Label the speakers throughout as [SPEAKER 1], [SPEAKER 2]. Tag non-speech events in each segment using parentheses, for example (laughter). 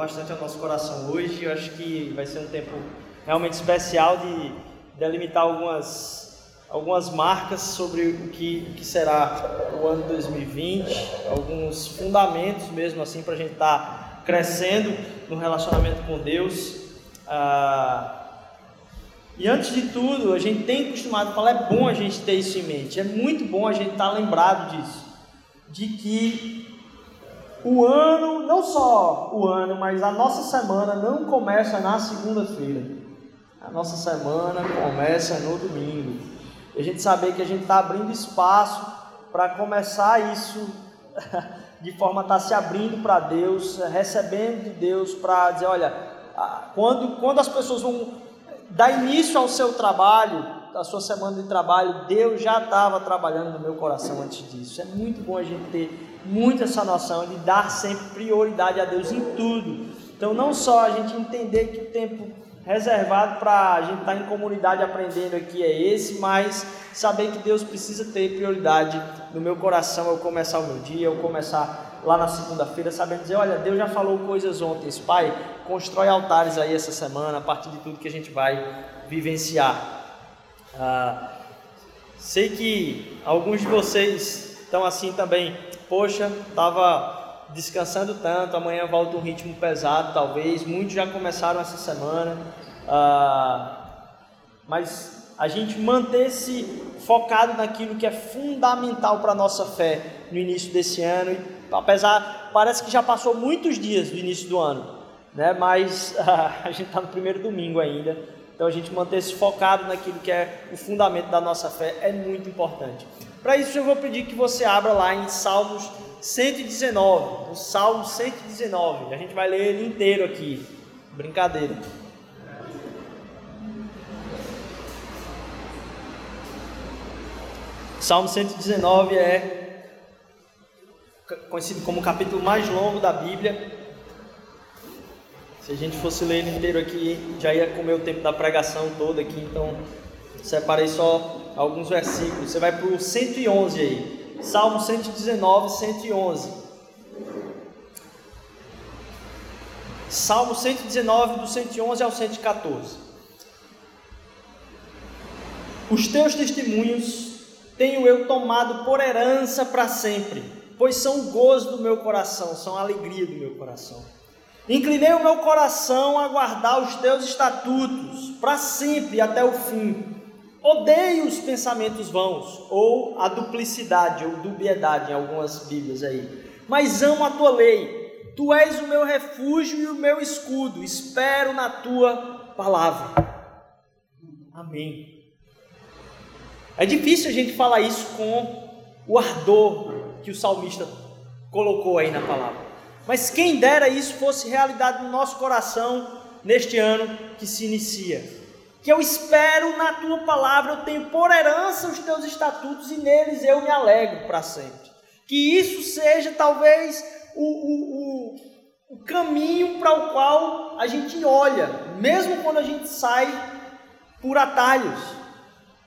[SPEAKER 1] bastante ao nosso coração hoje. Eu acho que vai ser um tempo realmente especial de delimitar algumas, algumas marcas sobre o que, o que será o ano 2020, alguns fundamentos mesmo assim para a gente estar tá crescendo no relacionamento com Deus. Ah, e antes de tudo, a gente tem acostumado a falar, é bom a gente ter isso em mente, é muito bom a gente estar tá lembrado disso, de que o ano, não só o ano, mas a nossa semana não começa na segunda-feira. A nossa semana começa no domingo. E a gente saber que a gente está abrindo espaço para começar isso (laughs) de forma a estar tá se abrindo para Deus, recebendo de Deus para dizer, olha, quando, quando as pessoas vão dar início ao seu trabalho, a sua semana de trabalho, Deus já estava trabalhando no meu coração antes disso. É muito bom a gente ter muito essa noção de dar sempre prioridade a Deus em tudo. Então, não só a gente entender que o tempo reservado para a gente estar tá em comunidade aprendendo aqui é esse, mas saber que Deus precisa ter prioridade no meu coração eu começar o meu dia, eu começar lá na segunda-feira, sabendo dizer, olha, Deus já falou coisas ontem, Pai, constrói altares aí essa semana, a partir de tudo que a gente vai vivenciar. Ah, sei que alguns de vocês estão assim também poxa, estava descansando tanto, amanhã volta um ritmo pesado, talvez. Muitos já começaram essa semana, ah, mas a gente manter-se focado naquilo que é fundamental para a nossa fé no início desse ano, apesar, parece que já passou muitos dias do início do ano, né? mas (laughs) a gente está no primeiro domingo ainda, então a gente manter-se focado naquilo que é o fundamento da nossa fé é muito importante. Para isso eu vou pedir que você abra lá em Salmos 119, o Salmo 119. A gente vai ler ele inteiro aqui. Brincadeira. Salmo 119 é conhecido como o capítulo mais longo da Bíblia. Se a gente fosse ler ele inteiro aqui, já ia comer o tempo da pregação toda aqui, então separei só alguns versículos. Você vai para o 111 aí. Salmo 119, 111. Salmo 119, do 111 ao 114. Os teus testemunhos tenho eu tomado por herança para sempre, pois são gozo do meu coração, são alegria do meu coração. Inclinei o meu coração a guardar os teus estatutos para sempre até o fim. Odeio os pensamentos vãos, ou a duplicidade, ou dubiedade em algumas Bíblias aí. Mas amo a tua lei. Tu és o meu refúgio e o meu escudo. Espero na tua palavra. Amém. É difícil a gente falar isso com o ardor que o salmista colocou aí na palavra. Mas quem dera isso fosse realidade no nosso coração neste ano que se inicia que eu espero na tua palavra, eu tenho por herança os teus estatutos e neles eu me alegro para sempre. Que isso seja talvez o, o, o, o caminho para o qual a gente olha, mesmo quando a gente sai por atalhos.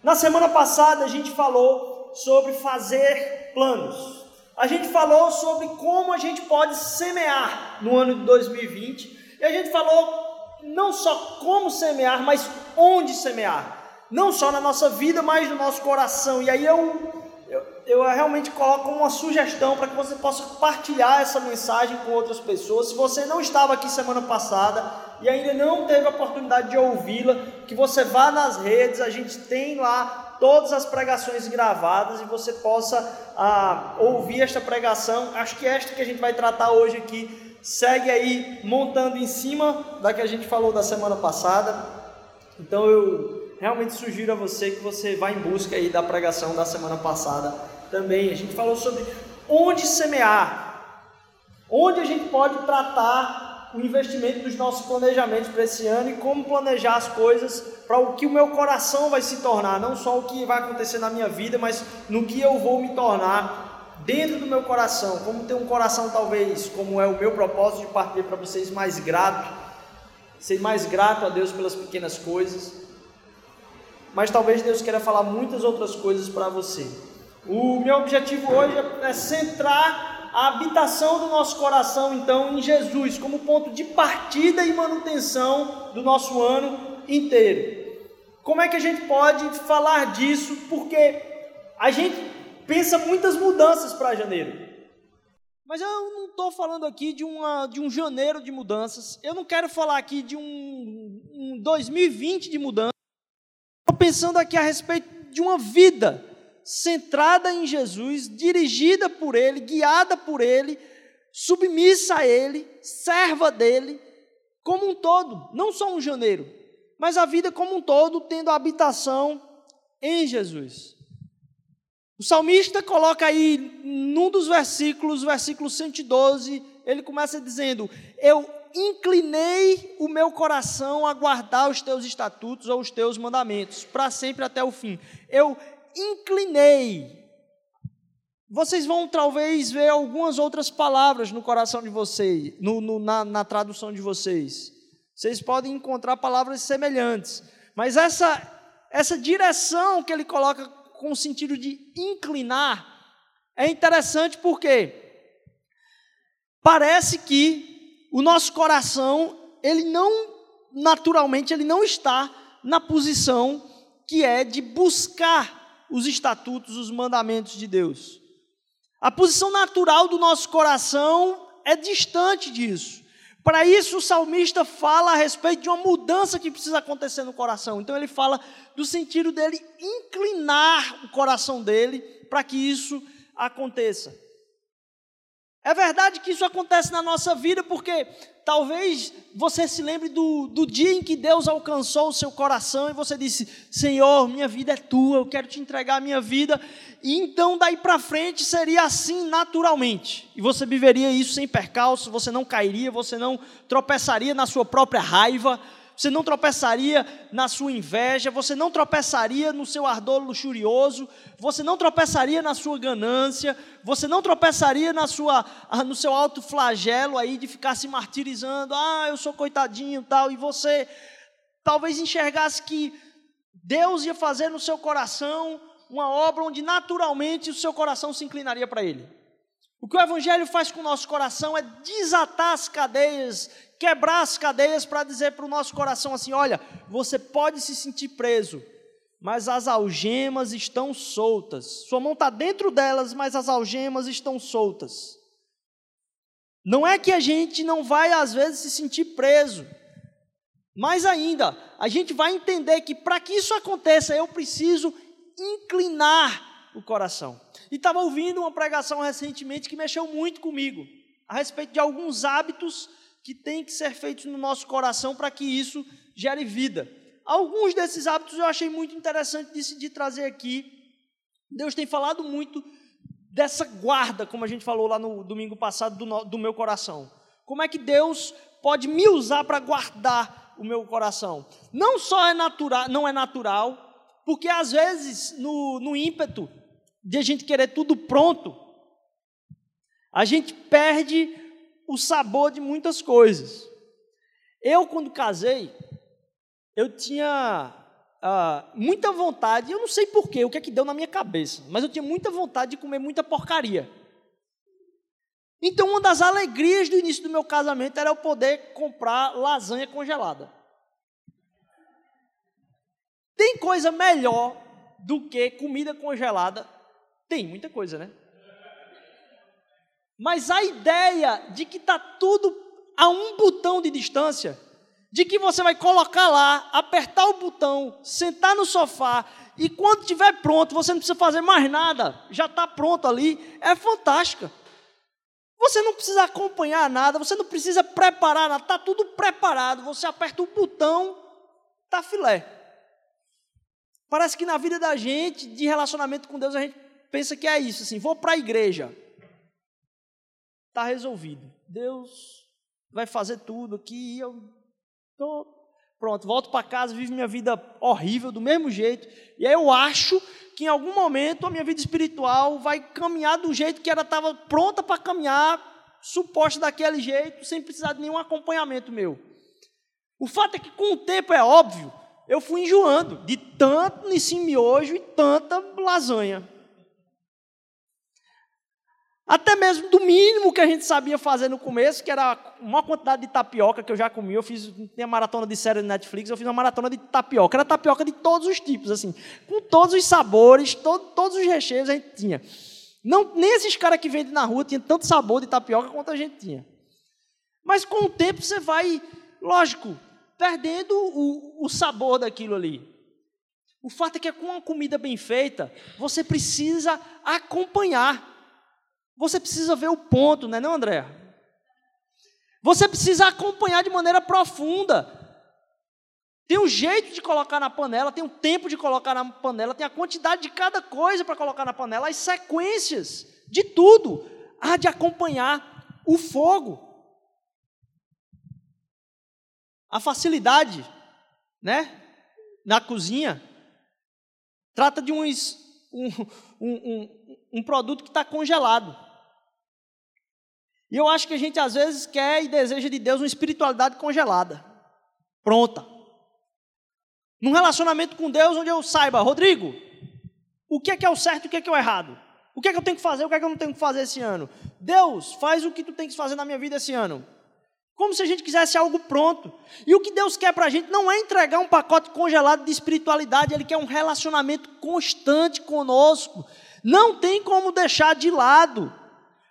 [SPEAKER 1] Na semana passada a gente falou sobre fazer planos. A gente falou sobre como a gente pode semear no ano de 2020. E a gente falou não só como semear, mas onde semear. Não só na nossa vida, mas no nosso coração. E aí eu, eu, eu realmente coloco uma sugestão para que você possa partilhar essa mensagem com outras pessoas. Se você não estava aqui semana passada e ainda não teve a oportunidade de ouvi-la, que você vá nas redes, a gente tem lá todas as pregações gravadas e você possa ah, ouvir esta pregação. Acho que esta que a gente vai tratar hoje aqui segue aí montando em cima da que a gente falou da semana passada. Então eu realmente sugiro a você que você vá em busca aí da pregação da semana passada também. A gente falou sobre onde semear, onde a gente pode tratar o investimento dos nossos planejamentos para esse ano e como planejar as coisas para o que o meu coração vai se tornar, não só o que vai acontecer na minha vida, mas no que eu vou me tornar dentro do meu coração, como ter um coração talvez, como é o meu propósito de partir para vocês mais grato ser mais grato a Deus pelas pequenas coisas. Mas talvez Deus queira falar muitas outras coisas para você. O meu objetivo hoje é centrar a habitação do nosso coração, então, em Jesus, como ponto de partida e manutenção do nosso ano inteiro. Como é que a gente pode falar disso? Porque a gente pensa muitas mudanças para janeiro. Mas eu não estou falando aqui de, uma, de um janeiro de mudanças. Eu não quero falar aqui de um, um 2020 de mudanças. Estou pensando aqui a respeito de uma vida centrada em Jesus, dirigida por Ele, guiada por Ele, submissa a Ele, serva dele, como um todo, não só um janeiro, mas a vida como um todo, tendo habitação em Jesus. O salmista coloca aí, num dos versículos, versículo 112, ele começa dizendo: Eu inclinei o meu coração a guardar os teus estatutos ou os teus mandamentos, para sempre até o fim. Eu inclinei. Vocês vão talvez ver algumas outras palavras no coração de vocês, no, no, na, na tradução de vocês. Vocês podem encontrar palavras semelhantes, mas essa, essa direção que ele coloca com o sentido de inclinar é interessante porque parece que o nosso coração, ele não, naturalmente, ele não está na posição que é de buscar os estatutos, os mandamentos de Deus. A posição natural do nosso coração é distante disso. Para isso, o salmista fala a respeito de uma mudança que precisa acontecer no coração. Então, ele fala do sentido dele inclinar o coração dele para que isso aconteça. É verdade que isso acontece na nossa vida, porque talvez você se lembre do, do dia em que Deus alcançou o seu coração e você disse: Senhor, minha vida é tua, eu quero te entregar a minha vida. E então daí para frente seria assim naturalmente. E você viveria isso sem percalço, você não cairia, você não tropeçaria na sua própria raiva você não tropeçaria na sua inveja, você não tropeçaria no seu ardor luxurioso, você não tropeçaria na sua ganância, você não tropeçaria na sua, ah, no seu alto flagelo aí de ficar se martirizando, ah, eu sou coitadinho tal, e você talvez enxergasse que Deus ia fazer no seu coração uma obra onde naturalmente o seu coração se inclinaria para Ele. O que o Evangelho faz com o nosso coração é desatar as cadeias quebrar as cadeias para dizer para o nosso coração assim: olha, você pode se sentir preso, mas as algemas estão soltas. Sua mão está dentro delas, mas as algemas estão soltas. Não é que a gente não vai, às vezes, se sentir preso. Mais ainda, a gente vai entender que para que isso aconteça, eu preciso inclinar o coração. E estava ouvindo uma pregação recentemente que mexeu muito comigo, a respeito de alguns hábitos que tem que ser feitos no nosso coração para que isso gere vida. Alguns desses hábitos eu achei muito interessante decidir trazer aqui. Deus tem falado muito dessa guarda, como a gente falou lá no domingo passado, do, do meu coração. Como é que Deus pode me usar para guardar o meu coração? Não só é natural, não é natural, porque às vezes no, no ímpeto de a gente querer tudo pronto, a gente perde o sabor de muitas coisas. Eu, quando casei, eu tinha uh, muita vontade, eu não sei porquê, o que é que deu na minha cabeça, mas eu tinha muita vontade de comer muita porcaria. Então, uma das alegrias do início do meu casamento era eu poder comprar lasanha congelada. Tem coisa melhor do que comida congelada? Tem muita coisa, né? Mas a ideia de que está tudo a um botão de distância, de que você vai colocar lá, apertar o botão, sentar no sofá e quando estiver pronto, você não precisa fazer mais nada, já está pronto ali, é fantástica. Você não precisa acompanhar nada, você não precisa preparar nada, está tudo preparado. Você aperta o botão, está filé. Parece que na vida da gente, de relacionamento com Deus, a gente pensa que é isso, assim, vou para a igreja está resolvido. Deus vai fazer tudo aqui. Eu tô pronto, volto para casa, vivo minha vida horrível do mesmo jeito. E aí eu acho que em algum momento a minha vida espiritual vai caminhar do jeito que ela estava pronta para caminhar, suposta daquele jeito, sem precisar de nenhum acompanhamento meu. O fato é que com o tempo é óbvio, eu fui enjoando de tanto nesse miojo e tanta lasanha. Até mesmo do mínimo que a gente sabia fazer no começo, que era uma quantidade de tapioca que eu já comi. Eu fiz tem a maratona de série de Netflix, eu fiz uma maratona de tapioca. Era tapioca de todos os tipos, assim, com todos os sabores, todos os recheios a gente tinha. Não, nem esses caras que vendem na rua tinham tanto sabor de tapioca quanto a gente tinha. Mas com o tempo você vai, lógico, perdendo o, o sabor daquilo ali. O fato é que com uma comida bem feita, você precisa acompanhar. Você precisa ver o ponto, não é não, André? Você precisa acompanhar de maneira profunda. Tem um jeito de colocar na panela, tem um tempo de colocar na panela, tem a quantidade de cada coisa para colocar na panela, as sequências de tudo. Há de acompanhar o fogo. A facilidade, né? Na cozinha, trata de uns, um, um, um, um produto que está congelado. E eu acho que a gente às vezes quer e deseja de Deus uma espiritualidade congelada, pronta. Num relacionamento com Deus onde eu saiba, Rodrigo, o que é que é o certo e o que é que é o errado? O que é que eu tenho que fazer, o que é que eu não tenho que fazer esse ano? Deus, faz o que tu tem que fazer na minha vida esse ano. Como se a gente quisesse algo pronto. E o que Deus quer para a gente não é entregar um pacote congelado de espiritualidade, Ele quer um relacionamento constante conosco. Não tem como deixar de lado.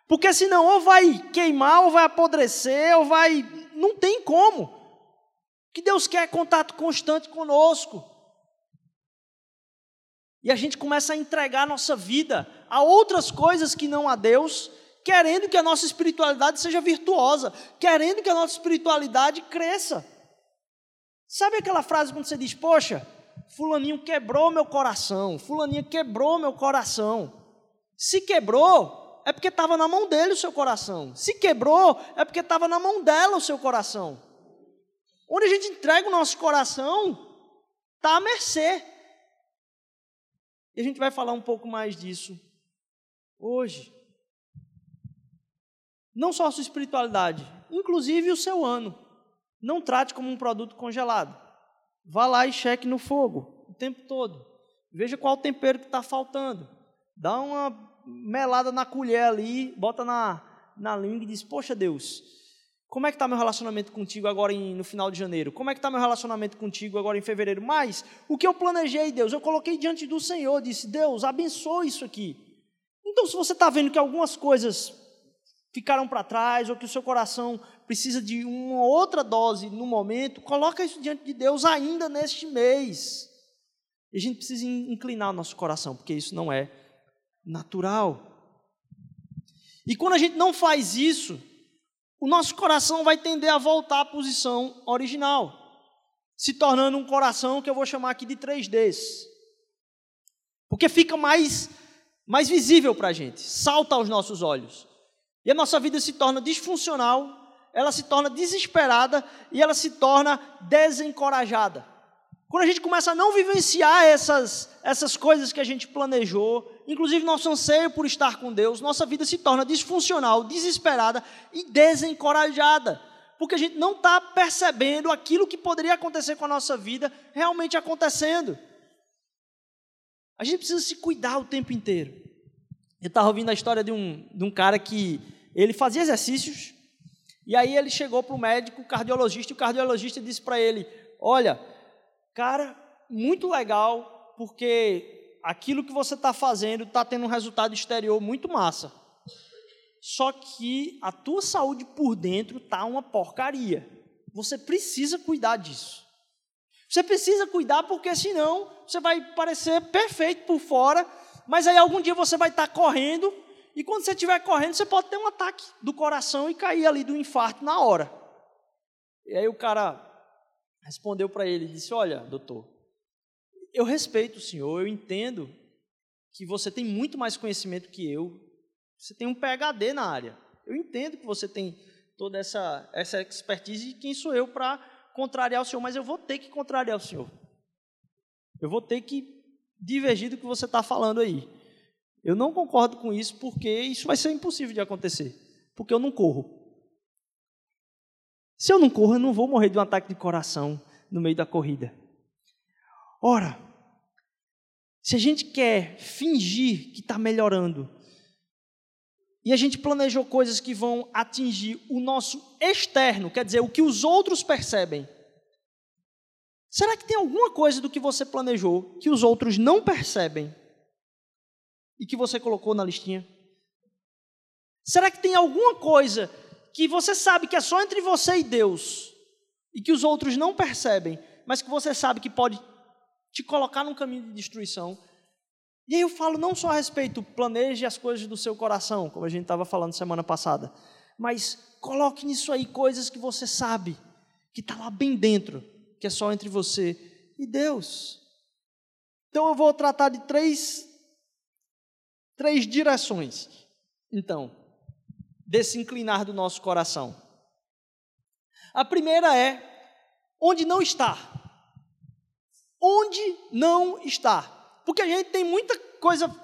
[SPEAKER 1] Porque senão ou vai queimar, ou vai apodrecer, ou vai. Não tem como que Deus quer contato constante conosco. E a gente começa a entregar a nossa vida a outras coisas que não a Deus, querendo que a nossa espiritualidade seja virtuosa, querendo que a nossa espiritualidade cresça. Sabe aquela frase quando você diz, poxa, Fulaninho quebrou meu coração, Fulaninha quebrou meu coração. Se quebrou, é porque estava na mão dele o seu coração. Se quebrou, é porque estava na mão dela o seu coração. Onde a gente entrega o nosso coração, está à mercê. E a gente vai falar um pouco mais disso hoje. Não só a sua espiritualidade, inclusive o seu ano. Não trate como um produto congelado. Vá lá e cheque no fogo o tempo todo. Veja qual tempero que está faltando. Dá uma melada na colher ali, bota na, na língua e diz: Poxa Deus, como é que está meu relacionamento contigo agora em, no final de janeiro? Como é que está meu relacionamento contigo agora em fevereiro? Mas o que eu planejei, Deus, eu coloquei diante do Senhor, disse, Deus, abençoe isso aqui. Então, se você está vendo que algumas coisas ficaram para trás, ou que o seu coração precisa de uma outra dose no momento, coloca isso diante de Deus ainda neste mês. E a gente precisa inclinar o nosso coração, porque isso não é natural. E quando a gente não faz isso, o nosso coração vai tender a voltar à posição original, se tornando um coração que eu vou chamar aqui de 3Ds. Porque fica mais, mais visível para a gente, salta aos nossos olhos. E a nossa vida se torna disfuncional, ela se torna desesperada e ela se torna desencorajada. Quando a gente começa a não vivenciar essas, essas coisas que a gente planejou, inclusive nosso anseio por estar com Deus, nossa vida se torna disfuncional, desesperada e desencorajada, porque a gente não está percebendo aquilo que poderia acontecer com a nossa vida realmente acontecendo. A gente precisa se cuidar o tempo inteiro. Eu estava ouvindo a história de um, de um cara que ele fazia exercícios, e aí ele chegou para o médico, cardiologista, e o cardiologista disse para ele: Olha, cara, muito legal, porque aquilo que você está fazendo está tendo um resultado exterior muito massa. Só que a tua saúde por dentro está uma porcaria. Você precisa cuidar disso. Você precisa cuidar porque senão você vai parecer perfeito por fora, mas aí algum dia você vai estar tá correndo e quando você estiver correndo você pode ter um ataque do coração e cair ali do infarto na hora. E aí o cara respondeu para ele, disse: "Olha, doutor, eu respeito o senhor, eu entendo que você tem muito mais conhecimento que eu, você tem um PhD na área. Eu entendo que você tem toda essa, essa expertise e quem sou eu para contrariar o senhor, mas eu vou ter que contrariar o senhor. Eu vou ter que divergir do que você está falando aí. Eu não concordo com isso porque isso vai ser impossível de acontecer, porque eu não corro. Se eu não corro, eu não vou morrer de um ataque de coração no meio da corrida. Ora, se a gente quer fingir que está melhorando, e a gente planejou coisas que vão atingir o nosso externo, quer dizer, o que os outros percebem. Será que tem alguma coisa do que você planejou que os outros não percebem e que você colocou na listinha? Será que tem alguma coisa que você sabe que é só entre você e Deus e que os outros não percebem, mas que você sabe que pode te colocar num caminho de destruição? E aí eu falo não só a respeito, planeje as coisas do seu coração, como a gente estava falando semana passada, mas coloque nisso aí coisas que você sabe, que está lá bem dentro, que é só entre você e Deus. Então eu vou tratar de três, três direções, então, desse inclinar do nosso coração. A primeira é onde não está. Onde não está. Porque a gente tem muita coisa.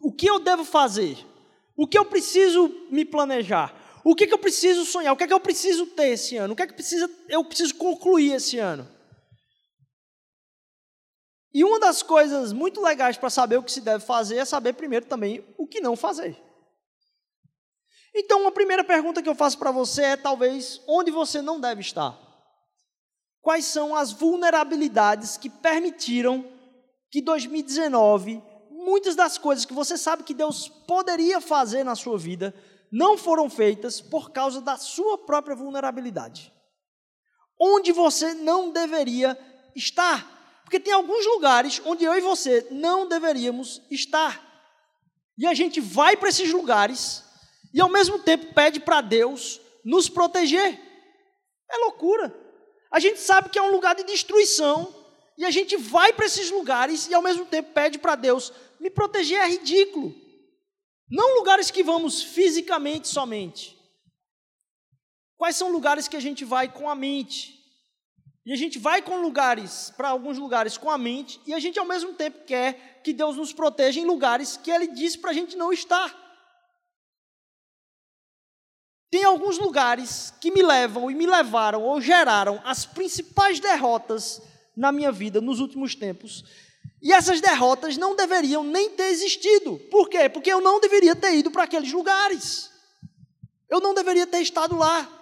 [SPEAKER 1] O que eu devo fazer? O que eu preciso me planejar? O que, que eu preciso sonhar? O que, que eu preciso ter esse ano? O que que precisa, eu preciso concluir esse ano? E uma das coisas muito legais para saber o que se deve fazer é saber primeiro também o que não fazer. Então, uma primeira pergunta que eu faço para você é talvez onde você não deve estar. Quais são as vulnerabilidades que permitiram que 2019, muitas das coisas que você sabe que Deus poderia fazer na sua vida, não foram feitas por causa da sua própria vulnerabilidade. Onde você não deveria estar. Porque tem alguns lugares onde eu e você não deveríamos estar. E a gente vai para esses lugares e ao mesmo tempo pede para Deus nos proteger. É loucura. A gente sabe que é um lugar de destruição, e a gente vai para esses lugares e ao mesmo tempo pede para Deus me proteger é ridículo. Não lugares que vamos fisicamente somente. Quais são lugares que a gente vai com a mente? E a gente vai com lugares, para alguns lugares com a mente, e a gente ao mesmo tempo quer que Deus nos proteja em lugares que Ele disse para a gente não estar. Tem alguns lugares que me levam e me levaram ou geraram as principais derrotas na minha vida nos últimos tempos. E essas derrotas não deveriam nem ter existido. Por quê? Porque eu não deveria ter ido para aqueles lugares. Eu não deveria ter estado lá.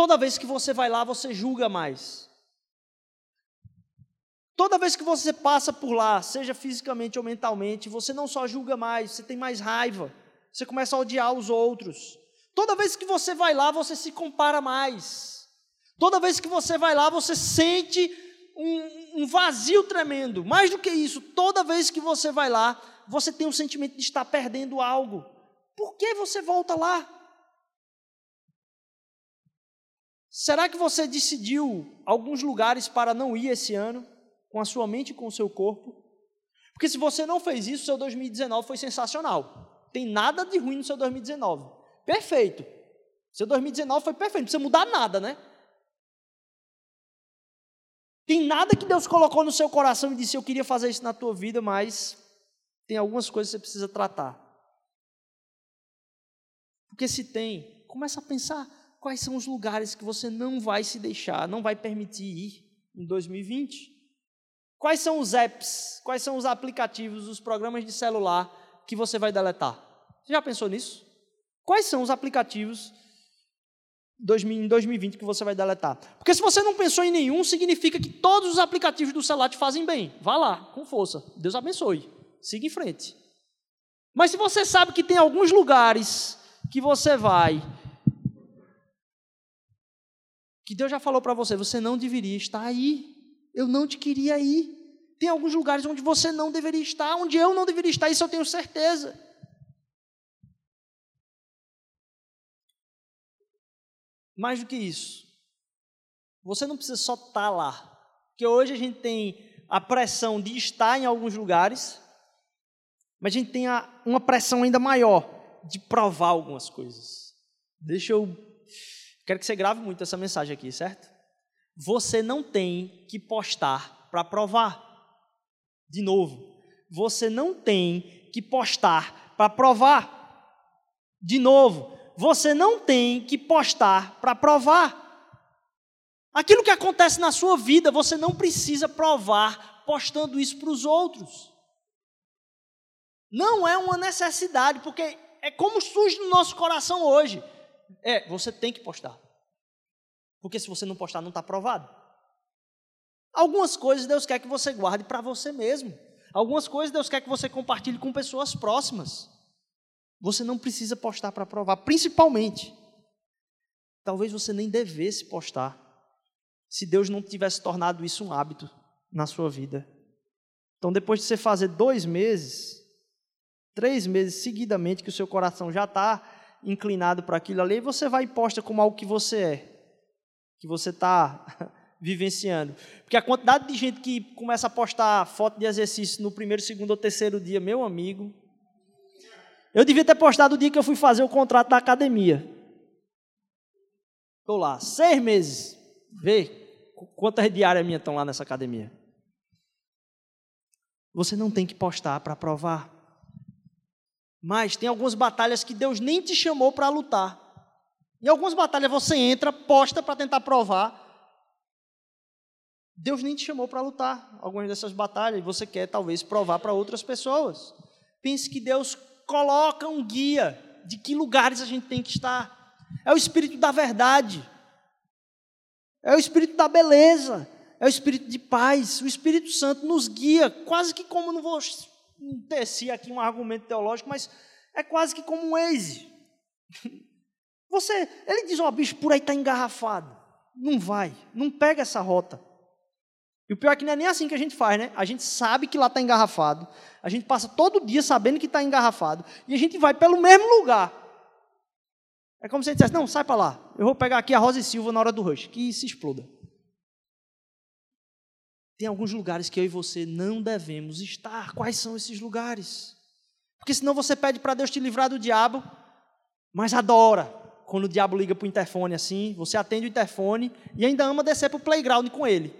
[SPEAKER 1] Toda vez que você vai lá, você julga mais. Toda vez que você passa por lá, seja fisicamente ou mentalmente, você não só julga mais, você tem mais raiva. Você começa a odiar os outros. Toda vez que você vai lá, você se compara mais. Toda vez que você vai lá, você sente um, um, vazio tremendo. Mais do que isso, toda vez que você vai lá, você tem um sentimento de estar perdendo algo. Por que você volta lá? Será que você decidiu alguns lugares para não ir esse ano, com a sua mente e com o seu corpo? Porque se você não fez isso, seu 2019 foi sensacional. Tem nada de ruim no seu 2019. Perfeito. Seu 2019 foi perfeito, não precisa mudar nada, né? Tem nada que Deus colocou no seu coração e disse: Eu queria fazer isso na tua vida, mas tem algumas coisas que você precisa tratar. Porque se tem, começa a pensar quais são os lugares que você não vai se deixar, não vai permitir ir em 2020. Quais são os apps, quais são os aplicativos, os programas de celular que você vai deletar? Você já pensou nisso? Quais são os aplicativos em 2020 que você vai deletar. Porque se você não pensou em nenhum, significa que todos os aplicativos do celular te fazem bem. Vá lá, com força. Deus abençoe. Siga em frente. Mas se você sabe que tem alguns lugares que você vai, que Deus já falou para você, você não deveria estar aí. Eu não te queria ir. Tem alguns lugares onde você não deveria estar, onde eu não deveria estar, isso eu tenho certeza. Mais do que isso, você não precisa só estar tá lá, porque hoje a gente tem a pressão de estar em alguns lugares, mas a gente tem a, uma pressão ainda maior de provar algumas coisas. Deixa eu. Quero que você grave muito essa mensagem aqui, certo? Você não tem que postar para provar. De novo, você não tem que postar para provar. De novo, você não tem que postar para provar. Aquilo que acontece na sua vida, você não precisa provar postando isso para os outros. Não é uma necessidade, porque é como surge no nosso coração hoje. É, você tem que postar. Porque se você não postar, não está aprovado. Algumas coisas Deus quer que você guarde para você mesmo. Algumas coisas Deus quer que você compartilhe com pessoas próximas. Você não precisa postar para provar, principalmente. Talvez você nem devesse postar, se Deus não tivesse tornado isso um hábito na sua vida. Então, depois de você fazer dois meses, três meses seguidamente, que o seu coração já está inclinado para aquilo ali, você vai e posta como algo que você é, que você está (laughs) vivenciando. Porque a quantidade de gente que começa a postar foto de exercício no primeiro, segundo ou terceiro dia, meu amigo. Eu devia ter postado o dia que eu fui fazer o contrato da academia. Estou lá, seis meses. Vê quantas diárias minhas estão lá nessa academia. Você não tem que postar para provar. Mas tem algumas batalhas que Deus nem te chamou para lutar. Em algumas batalhas você entra, posta para tentar provar, Deus nem te chamou para lutar algumas dessas batalhas e você quer talvez provar para outras pessoas. Pense que Deus coloca um guia de que lugares a gente tem que estar. É o espírito da verdade. É o espírito da beleza. É o espírito de paz. O Espírito Santo nos guia, quase que como não vou tecer aqui um argumento teológico, mas é quase que como um Waze. (laughs) Você, ele diz, ó, oh, bicho, por aí está engarrafado. Não vai, não pega essa rota. E o pior é que não é nem assim que a gente faz, né? A gente sabe que lá está engarrafado, a gente passa todo dia sabendo que está engarrafado, e a gente vai pelo mesmo lugar. É como se a gente dissesse, não, sai para lá, eu vou pegar aqui a Rosa e Silva na hora do rush, que se exploda. Tem alguns lugares que eu e você não devemos estar. Quais são esses lugares? Porque senão você pede para Deus te livrar do diabo, mas adora quando o diabo liga para o interfone assim, você atende o interfone e ainda ama descer para o playground com ele.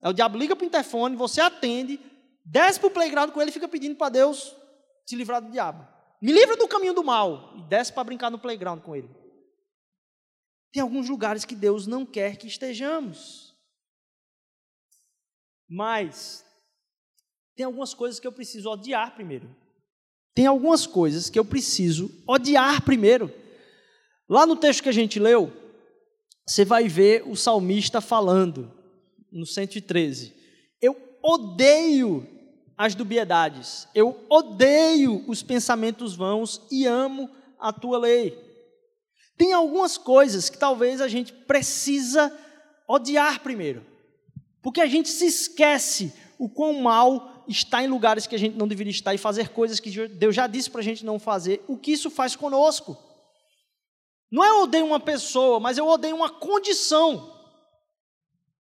[SPEAKER 1] Aí o diabo liga para o interfone, você atende, desce para o playground com ele e fica pedindo para Deus te livrar do diabo. Me livra do caminho do mal. E desce para brincar no playground com ele. Tem alguns lugares que Deus não quer que estejamos. Mas tem algumas coisas que eu preciso odiar primeiro. Tem algumas coisas que eu preciso odiar primeiro. Lá no texto que a gente leu, você vai ver o salmista falando no 113. Eu odeio as dubiedades, eu odeio os pensamentos vãos e amo a tua lei. Tem algumas coisas que talvez a gente precisa odiar primeiro, porque a gente se esquece o quão mal está em lugares que a gente não deveria estar e fazer coisas que Deus já disse para a gente não fazer, o que isso faz conosco. Não é eu odeio uma pessoa, mas eu odeio uma condição.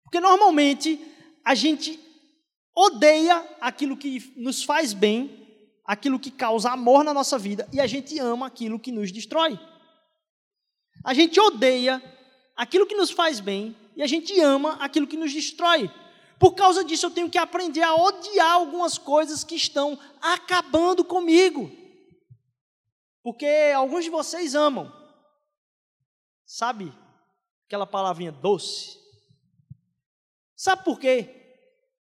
[SPEAKER 1] Porque normalmente a gente odeia aquilo que nos faz bem, aquilo que causa amor na nossa vida, e a gente ama aquilo que nos destrói. A gente odeia aquilo que nos faz bem e a gente ama aquilo que nos destrói. Por causa disso, eu tenho que aprender a odiar algumas coisas que estão acabando comigo. Porque alguns de vocês amam. Sabe aquela palavrinha doce? Sabe por quê?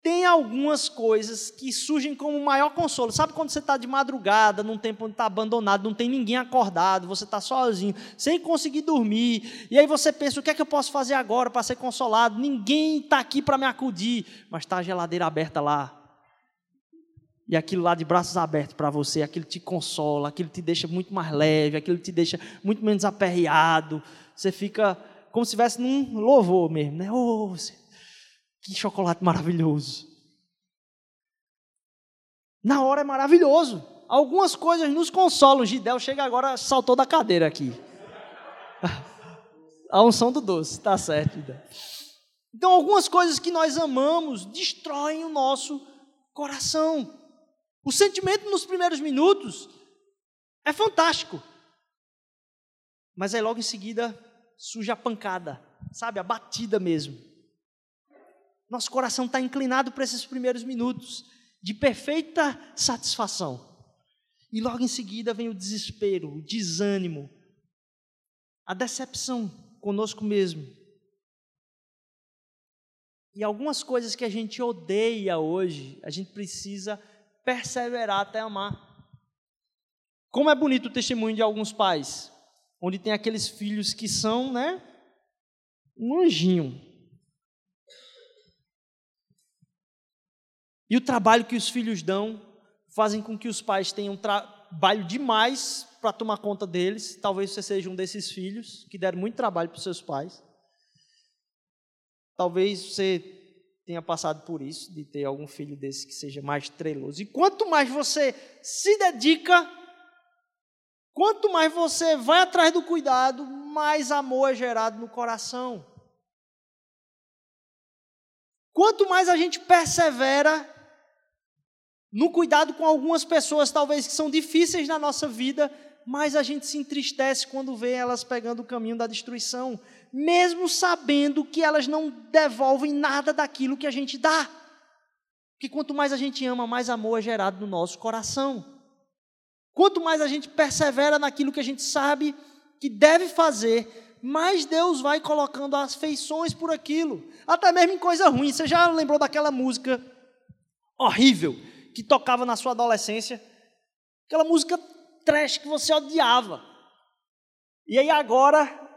[SPEAKER 1] Tem algumas coisas que surgem como maior consolo. Sabe quando você está de madrugada, num tempo onde está abandonado, não tem ninguém acordado, você está sozinho, sem conseguir dormir, e aí você pensa: o que é que eu posso fazer agora para ser consolado? Ninguém está aqui para me acudir, mas está a geladeira aberta lá. E aquilo lá de braços abertos para você, aquilo te consola, aquilo te deixa muito mais leve, aquilo te deixa muito menos aperreado. Você fica como se estivesse num louvor mesmo, né? Oh, que chocolate maravilhoso. Na hora é maravilhoso. Algumas coisas nos consolam. Gidel chega agora, saltou da cadeira aqui. (laughs) A unção do doce, tá certo, Gidel. Então, algumas coisas que nós amamos destroem o nosso coração. O sentimento nos primeiros minutos é fantástico. Mas aí logo em seguida surge a pancada, sabe? A batida mesmo. Nosso coração está inclinado para esses primeiros minutos de perfeita satisfação. E logo em seguida vem o desespero, o desânimo, a decepção conosco mesmo. E algumas coisas que a gente odeia hoje, a gente precisa perseverar até amar. Como é bonito o testemunho de alguns pais, onde tem aqueles filhos que são, né, um anjinho. E o trabalho que os filhos dão fazem com que os pais tenham trabalho demais para tomar conta deles. Talvez você seja um desses filhos que deram muito trabalho para os seus pais. Talvez você tenha passado por isso, de ter algum filho desse que seja mais treloso. E quanto mais você se dedica, quanto mais você vai atrás do cuidado, mais amor é gerado no coração. Quanto mais a gente persevera no cuidado com algumas pessoas, talvez que são difíceis na nossa vida, mais a gente se entristece quando vê elas pegando o caminho da destruição mesmo sabendo que elas não devolvem nada daquilo que a gente dá. Porque quanto mais a gente ama, mais amor é gerado no nosso coração. Quanto mais a gente persevera naquilo que a gente sabe que deve fazer, mais Deus vai colocando as feições por aquilo. Até mesmo em coisa ruim. Você já lembrou daquela música horrível que tocava na sua adolescência? Aquela música trash que você odiava. E aí agora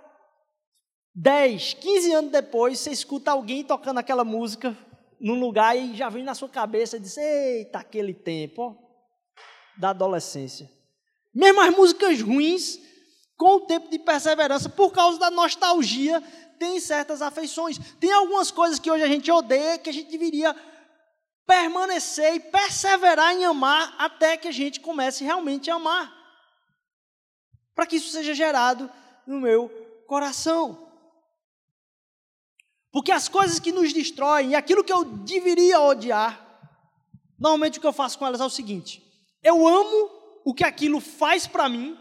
[SPEAKER 1] 10, 15 anos depois, você escuta alguém tocando aquela música num lugar e já vem na sua cabeça e diz: Eita, aquele tempo ó, da adolescência. Mesmo as músicas ruins, com o tempo de perseverança, por causa da nostalgia, tem certas afeições. Tem algumas coisas que hoje a gente odeia que a gente deveria permanecer e perseverar em amar até que a gente comece realmente a amar. Para que isso seja gerado no meu coração. Porque as coisas que nos destroem, aquilo que eu deveria odiar, normalmente o que eu faço com elas é o seguinte: eu amo o que aquilo faz para mim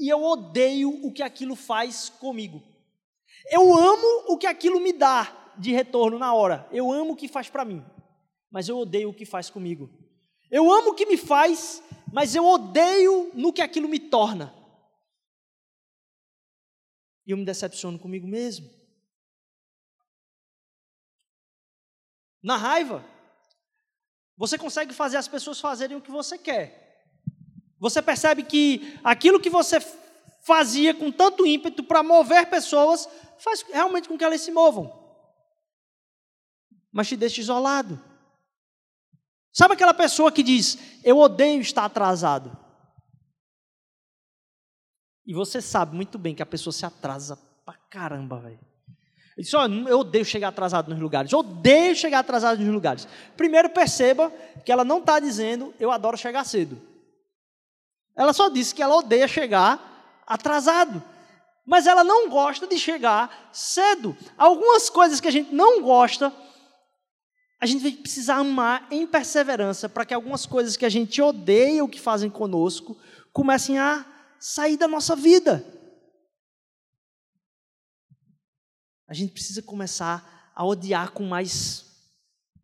[SPEAKER 1] e eu odeio o que aquilo faz comigo. Eu amo o que aquilo me dá de retorno na hora. Eu amo o que faz para mim, mas eu odeio o que faz comigo. Eu amo o que me faz, mas eu odeio no que aquilo me torna. E eu me decepciono comigo mesmo. Na raiva, você consegue fazer as pessoas fazerem o que você quer. Você percebe que aquilo que você fazia com tanto ímpeto para mover pessoas, faz realmente com que elas se movam. Mas te deixa isolado. Sabe aquela pessoa que diz: Eu odeio estar atrasado? E você sabe muito bem que a pessoa se atrasa pra caramba, velho. Eu odeio chegar atrasado nos lugares. Odeio chegar atrasado nos lugares. Primeiro, perceba que ela não está dizendo eu adoro chegar cedo. Ela só disse que ela odeia chegar atrasado. Mas ela não gosta de chegar cedo. Algumas coisas que a gente não gosta, a gente vai precisar amar em perseverança para que algumas coisas que a gente odeia o que fazem conosco comecem a sair da nossa vida. a gente precisa começar a odiar com mais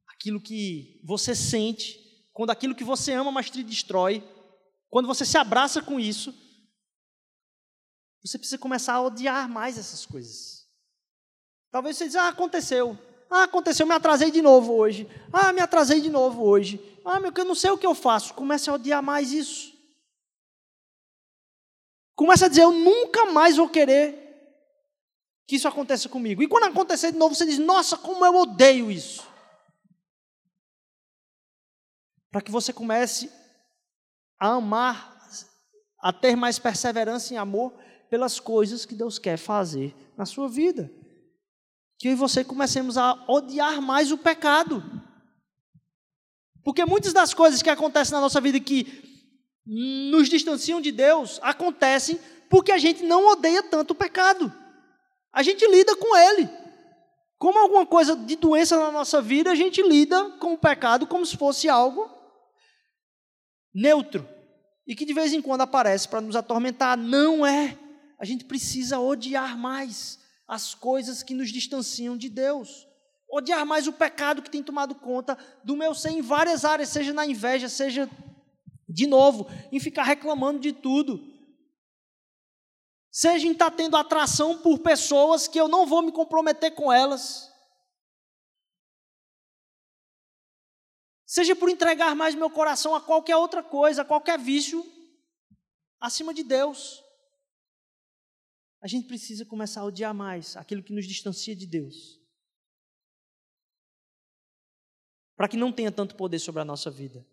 [SPEAKER 1] aquilo que você sente, quando aquilo que você ama mais te destrói, quando você se abraça com isso, você precisa começar a odiar mais essas coisas. Talvez você diga, ah, aconteceu. Ah, aconteceu, me atrasei de novo hoje. Ah, me atrasei de novo hoje. Ah, meu, eu não sei o que eu faço. Comece a odiar mais isso. Comece a dizer, eu nunca mais vou querer que isso aconteça comigo. E quando acontecer de novo, você diz: Nossa, como eu odeio isso. Para que você comece a amar, a ter mais perseverança em amor pelas coisas que Deus quer fazer na sua vida. Que eu e você comecemos a odiar mais o pecado. Porque muitas das coisas que acontecem na nossa vida que nos distanciam de Deus acontecem porque a gente não odeia tanto o pecado a gente lida com ele. Como alguma coisa de doença na nossa vida, a gente lida com o pecado como se fosse algo neutro e que de vez em quando aparece para nos atormentar. Não é. A gente precisa odiar mais as coisas que nos distanciam de Deus. Odiar mais o pecado que tem tomado conta do meu ser em várias áreas, seja na inveja, seja, de novo, em ficar reclamando de tudo seja em estar tá tendo atração por pessoas que eu não vou me comprometer com elas, seja por entregar mais meu coração a qualquer outra coisa, a qualquer vício, acima de Deus. A gente precisa começar a odiar mais aquilo que nos distancia de Deus. Para que não tenha tanto poder sobre a nossa vida.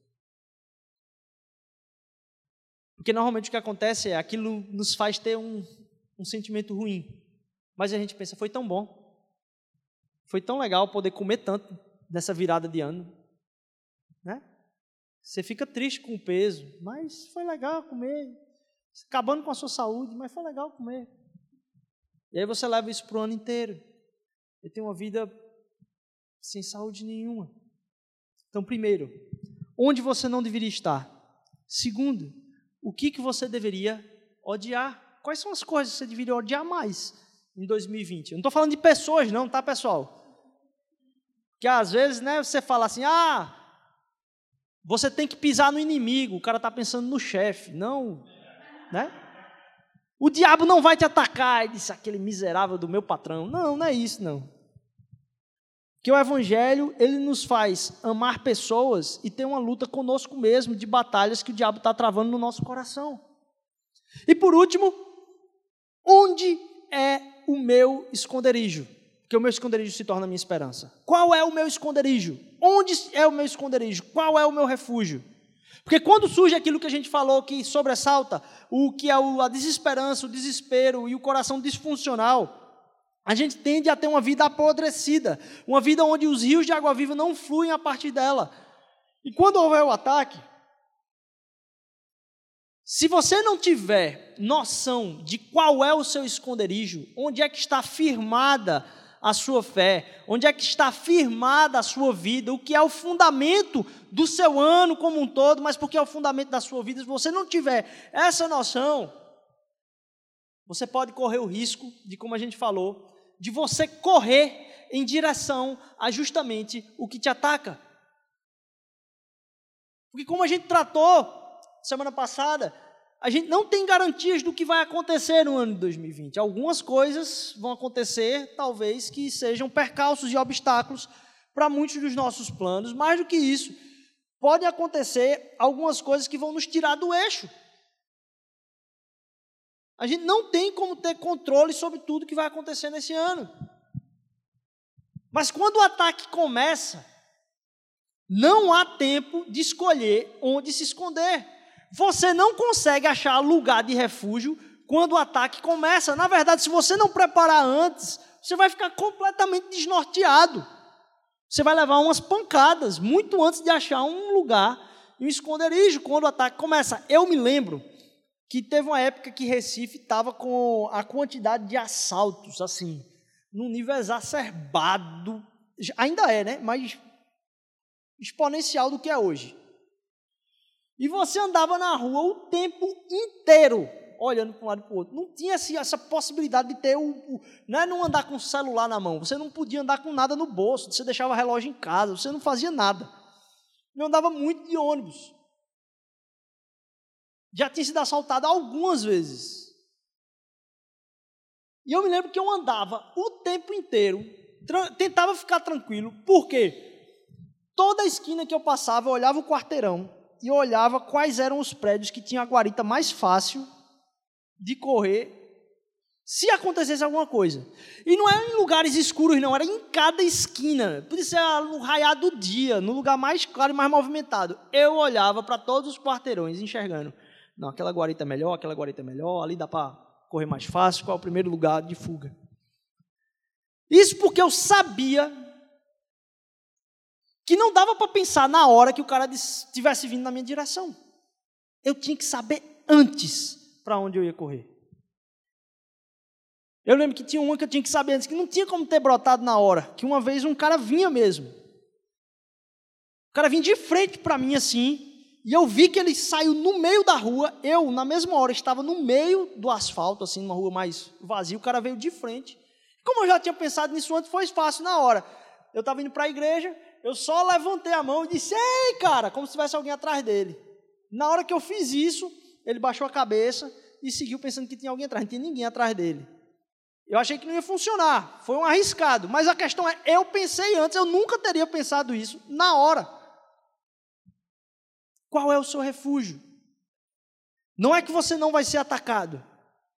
[SPEAKER 1] Porque normalmente o que acontece é aquilo nos faz ter um, um sentimento ruim. Mas a gente pensa, foi tão bom. Foi tão legal poder comer tanto nessa virada de ano. Né? Você fica triste com o peso, mas foi legal comer. Acabando com a sua saúde, mas foi legal comer. E aí você leva isso para o ano inteiro. E tem uma vida sem saúde nenhuma. Então, primeiro, onde você não deveria estar? Segundo, o que, que você deveria odiar? Quais são as coisas que você deveria odiar mais em 2020? Eu não estou falando de pessoas, não, tá, pessoal? Que às vezes, né, você fala assim, ah, você tem que pisar no inimigo, o cara está pensando no chefe. Não, né? O diabo não vai te atacar, ele disse aquele miserável do meu patrão. Não, não é isso, não. Que o evangelho, ele nos faz amar pessoas e ter uma luta conosco mesmo de batalhas que o diabo está travando no nosso coração. E por último, onde é o meu esconderijo? que o meu esconderijo se torna a minha esperança. Qual é o meu esconderijo? Onde é o meu esconderijo? Qual é o meu refúgio? Porque quando surge aquilo que a gente falou que sobressalta, o que é a desesperança, o desespero e o coração disfuncional, a gente tende a ter uma vida apodrecida, uma vida onde os rios de água viva não fluem a partir dela. E quando houver o ataque, se você não tiver noção de qual é o seu esconderijo, onde é que está firmada a sua fé, onde é que está firmada a sua vida, o que é o fundamento do seu ano como um todo, mas porque é o fundamento da sua vida. Se você não tiver essa noção, você pode correr o risco de, como a gente falou, de você correr em direção a justamente o que te ataca. Porque como a gente tratou semana passada, a gente não tem garantias do que vai acontecer no ano de 2020. Algumas coisas vão acontecer, talvez, que sejam percalços e obstáculos para muitos dos nossos planos. Mais do que isso, pode acontecer algumas coisas que vão nos tirar do eixo. A gente não tem como ter controle sobre tudo que vai acontecer nesse ano. Mas quando o ataque começa, não há tempo de escolher onde se esconder. Você não consegue achar lugar de refúgio quando o ataque começa. Na verdade, se você não preparar antes, você vai ficar completamente desnorteado. Você vai levar umas pancadas muito antes de achar um lugar, um esconderijo, quando o ataque começa. Eu me lembro que teve uma época que Recife estava com a quantidade de assaltos, assim, num nível exacerbado. Ainda é, né? Mas exponencial do que é hoje. E você andava na rua o tempo inteiro, olhando para um lado e para o outro. Não tinha assim, essa possibilidade de ter o, o. Não é não andar com o celular na mão. Você não podia andar com nada no bolso. Você deixava relógio em casa. Você não fazia nada. Eu andava muito de ônibus. Já tinha sido assaltado algumas vezes. E eu me lembro que eu andava o tempo inteiro, tentava ficar tranquilo, porque toda esquina que eu passava, eu olhava o quarteirão, e olhava quais eram os prédios que tinham a guarita mais fácil de correr se acontecesse alguma coisa. E não era em lugares escuros, não, era em cada esquina. Podia ser no raiar do dia, no lugar mais claro e mais movimentado. Eu olhava para todos os quarteirões, enxergando. Não, aquela guarita é melhor, aquela guarita é melhor, ali dá para correr mais fácil, qual é o primeiro lugar de fuga. Isso porque eu sabia que não dava para pensar na hora que o cara estivesse vindo na minha direção. Eu tinha que saber antes para onde eu ia correr. Eu lembro que tinha uma que eu tinha que saber antes, que não tinha como ter brotado na hora, que uma vez um cara vinha mesmo. O cara vinha de frente para mim assim, e eu vi que ele saiu no meio da rua, eu, na mesma hora, estava no meio do asfalto, assim, numa rua mais vazia, o cara veio de frente. Como eu já tinha pensado nisso antes, foi fácil na hora. Eu estava indo para a igreja, eu só levantei a mão e disse, ei, cara, como se tivesse alguém atrás dele. Na hora que eu fiz isso, ele baixou a cabeça e seguiu pensando que tinha alguém atrás, não tinha ninguém atrás dele. Eu achei que não ia funcionar, foi um arriscado, mas a questão é, eu pensei antes, eu nunca teria pensado isso na hora. Qual é o seu refúgio? Não é que você não vai ser atacado,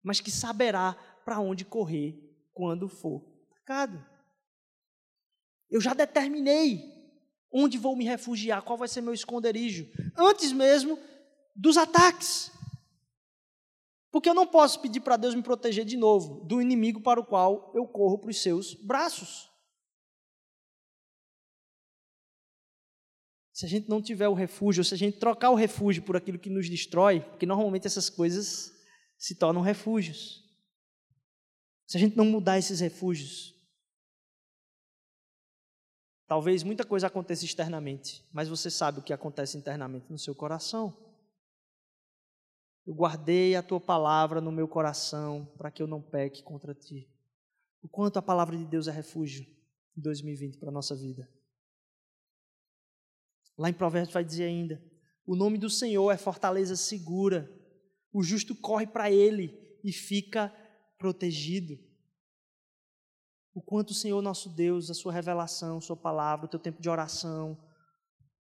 [SPEAKER 1] mas que saberá para onde correr quando for atacado. Eu já determinei onde vou me refugiar, qual vai ser meu esconderijo, antes mesmo dos ataques. Porque eu não posso pedir para Deus me proteger de novo do inimigo para o qual eu corro para os seus braços. Se a gente não tiver o refúgio, se a gente trocar o refúgio por aquilo que nos destrói, porque normalmente essas coisas se tornam refúgios. Se a gente não mudar esses refúgios, talvez muita coisa aconteça externamente, mas você sabe o que acontece internamente no seu coração. Eu guardei a tua palavra no meu coração para que eu não peque contra ti. O quanto a palavra de Deus é refúgio em 2020 para a nossa vida. Lá em Provérbios vai dizer ainda: o nome do Senhor é fortaleza segura, o justo corre para ele e fica protegido. O quanto o Senhor nosso Deus, a sua revelação, a sua palavra, o teu tempo de oração,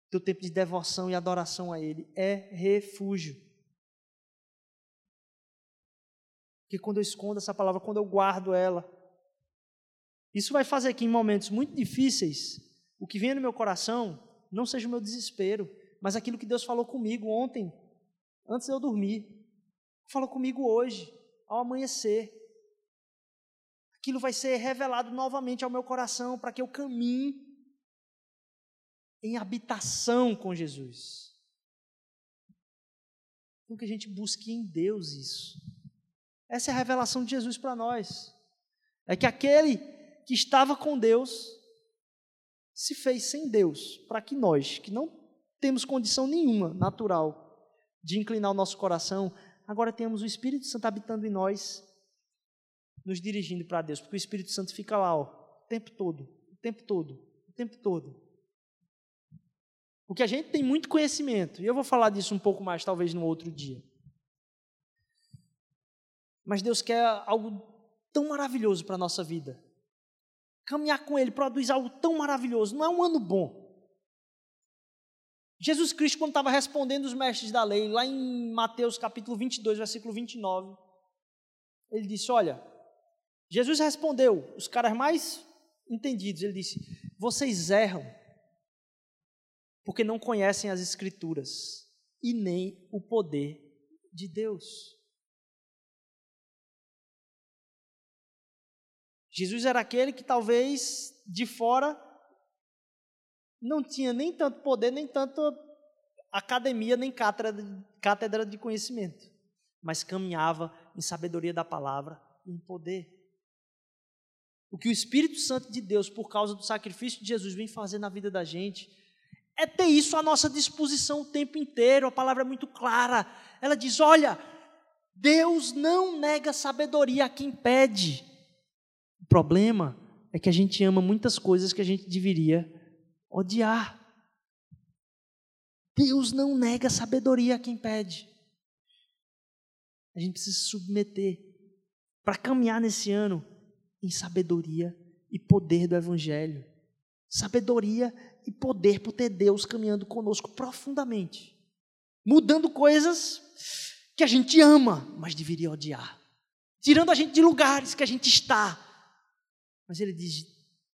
[SPEAKER 1] o teu tempo de devoção e adoração a Ele é refúgio. Porque quando eu escondo essa palavra, quando eu guardo ela, isso vai fazer que em momentos muito difíceis, o que vem no meu coração não seja o meu desespero, mas aquilo que Deus falou comigo ontem, antes de eu dormir. Falou comigo hoje, ao amanhecer. Aquilo vai ser revelado novamente ao meu coração para que eu caminhe em habitação com Jesus. Então que a gente busque em Deus isso. Essa é a revelação de Jesus para nós. É que aquele que estava com Deus se fez sem Deus, para que nós, que não temos condição nenhuma natural de inclinar o nosso coração, agora temos o Espírito Santo habitando em nós, nos dirigindo para Deus, porque o Espírito Santo fica lá, ó, o tempo todo, o tempo todo, o tempo todo. Porque a gente tem muito conhecimento, e eu vou falar disso um pouco mais, talvez, no outro dia. Mas Deus quer algo tão maravilhoso para a nossa vida. Caminhar com Ele produz algo tão maravilhoso. Não é um ano bom. Jesus Cristo, quando estava respondendo os mestres da lei, lá em Mateus capítulo 22, versículo 29, ele disse: Olha, Jesus respondeu, os caras mais entendidos, ele disse: Vocês erram, porque não conhecem as Escrituras e nem o poder de Deus. Jesus era aquele que talvez de fora não tinha nem tanto poder, nem tanto academia, nem cátedra, de conhecimento, mas caminhava em sabedoria da palavra em poder. O que o Espírito Santo de Deus, por causa do sacrifício de Jesus, vem fazer na vida da gente, é ter isso à nossa disposição o tempo inteiro. A palavra é muito clara. Ela diz: olha, Deus não nega sabedoria a quem pede. O problema é que a gente ama muitas coisas que a gente deveria odiar. Deus não nega sabedoria a quem pede. A gente precisa se submeter para caminhar nesse ano em sabedoria e poder do Evangelho. Sabedoria e poder por ter Deus caminhando conosco profundamente, mudando coisas que a gente ama, mas deveria odiar, tirando a gente de lugares que a gente está, mas ele diz: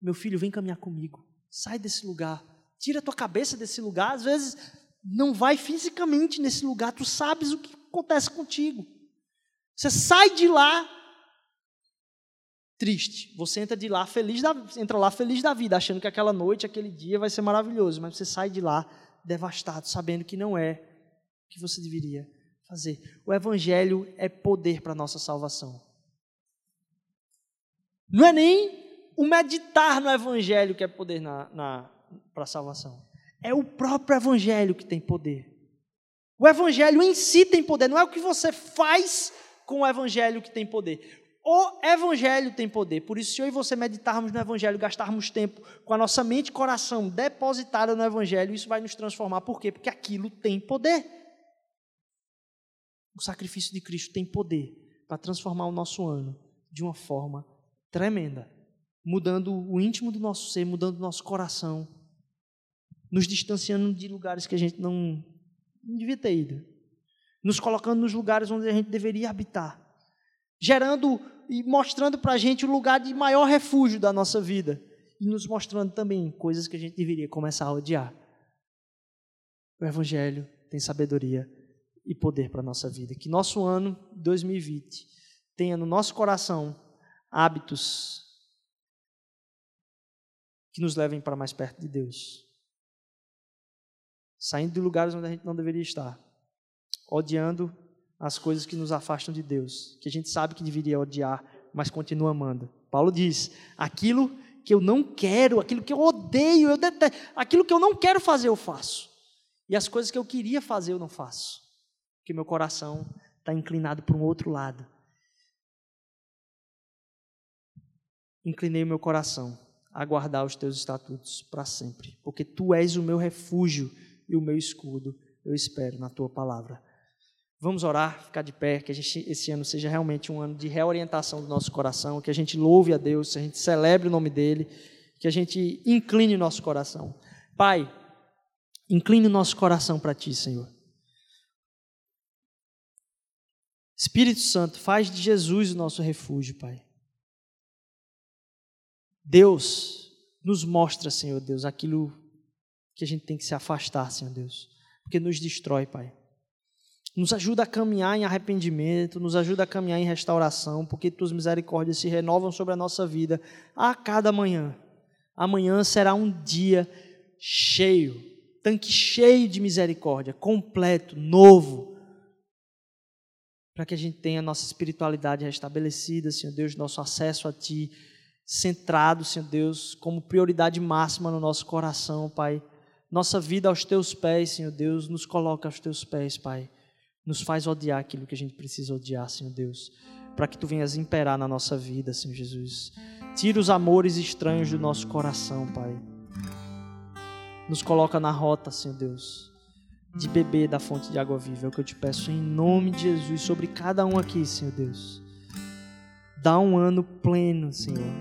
[SPEAKER 1] Meu filho, vem caminhar comigo. Sai desse lugar. Tira a tua cabeça desse lugar. Às vezes, não vai fisicamente nesse lugar. Tu sabes o que acontece contigo. Você sai de lá triste. Você entra de lá feliz da, entra lá feliz da vida, achando que aquela noite, aquele dia vai ser maravilhoso. Mas você sai de lá devastado, sabendo que não é o que você deveria fazer. O Evangelho é poder para a nossa salvação. Não é nem o meditar no Evangelho que é poder na, na para a salvação. É o próprio Evangelho que tem poder. O Evangelho em si tem poder, não é o que você faz com o Evangelho que tem poder. O Evangelho tem poder. Por isso, se eu e você meditarmos no Evangelho, gastarmos tempo com a nossa mente e coração depositada no Evangelho, isso vai nos transformar. Por quê? Porque aquilo tem poder. O sacrifício de Cristo tem poder para transformar o nosso ano de uma forma tremenda, mudando o íntimo do nosso ser, mudando o nosso coração, nos distanciando de lugares que a gente não, não devia ter ido. nos colocando nos lugares onde a gente deveria habitar, gerando e mostrando para a gente o lugar de maior refúgio da nossa vida e nos mostrando também coisas que a gente deveria começar a odiar. O Evangelho tem sabedoria e poder para a nossa vida. Que nosso ano 2020 tenha no nosso coração hábitos que nos levem para mais perto de Deus. Saindo de lugares onde a gente não deveria estar, odiando as coisas que nos afastam de Deus, que a gente sabe que deveria odiar, mas continua amando. Paulo diz: aquilo que eu não quero, aquilo que eu odeio, eu detesto, aquilo que eu não quero fazer, eu faço. E as coisas que eu queria fazer, eu não faço. Porque meu coração está inclinado para um outro lado. Inclinei o meu coração a guardar os teus estatutos para sempre, porque tu és o meu refúgio e o meu escudo. Eu espero na tua palavra. Vamos orar, ficar de pé, que a gente, esse ano seja realmente um ano de reorientação do nosso coração, que a gente louve a Deus, que a gente celebre o nome dEle, que a gente incline o nosso coração. Pai, incline o nosso coração para Ti, Senhor. Espírito Santo, faz de Jesus o nosso refúgio, Pai. Deus, nos mostra, Senhor Deus, aquilo que a gente tem que se afastar, Senhor Deus, porque nos destrói, Pai. Nos ajuda a caminhar em arrependimento, nos ajuda a caminhar em restauração, porque tuas misericórdias se renovam sobre a nossa vida a cada manhã. Amanhã será um dia cheio, tanque cheio de misericórdia, completo, novo, para que a gente tenha a nossa espiritualidade restabelecida, Senhor Deus, nosso acesso a Ti centrado, Senhor Deus, como prioridade máxima no nosso coração, Pai. Nossa vida aos Teus pés, Senhor Deus, nos coloca aos Teus pés, Pai nos faz odiar aquilo que a gente precisa odiar, Senhor Deus, para que tu venhas imperar na nossa vida, Senhor Jesus. Tira os amores estranhos do nosso coração, Pai. Nos coloca na rota, Senhor Deus, de beber da fonte de água viva. É o que eu te peço em nome de Jesus sobre cada um aqui, Senhor Deus. Dá um ano pleno, Senhor,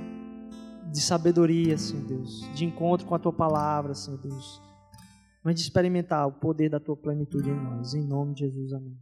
[SPEAKER 1] de sabedoria, Senhor Deus, de encontro com a tua palavra, Senhor Deus mas de experimentar o poder da tua plenitude em nós. Em nome de Jesus, amém.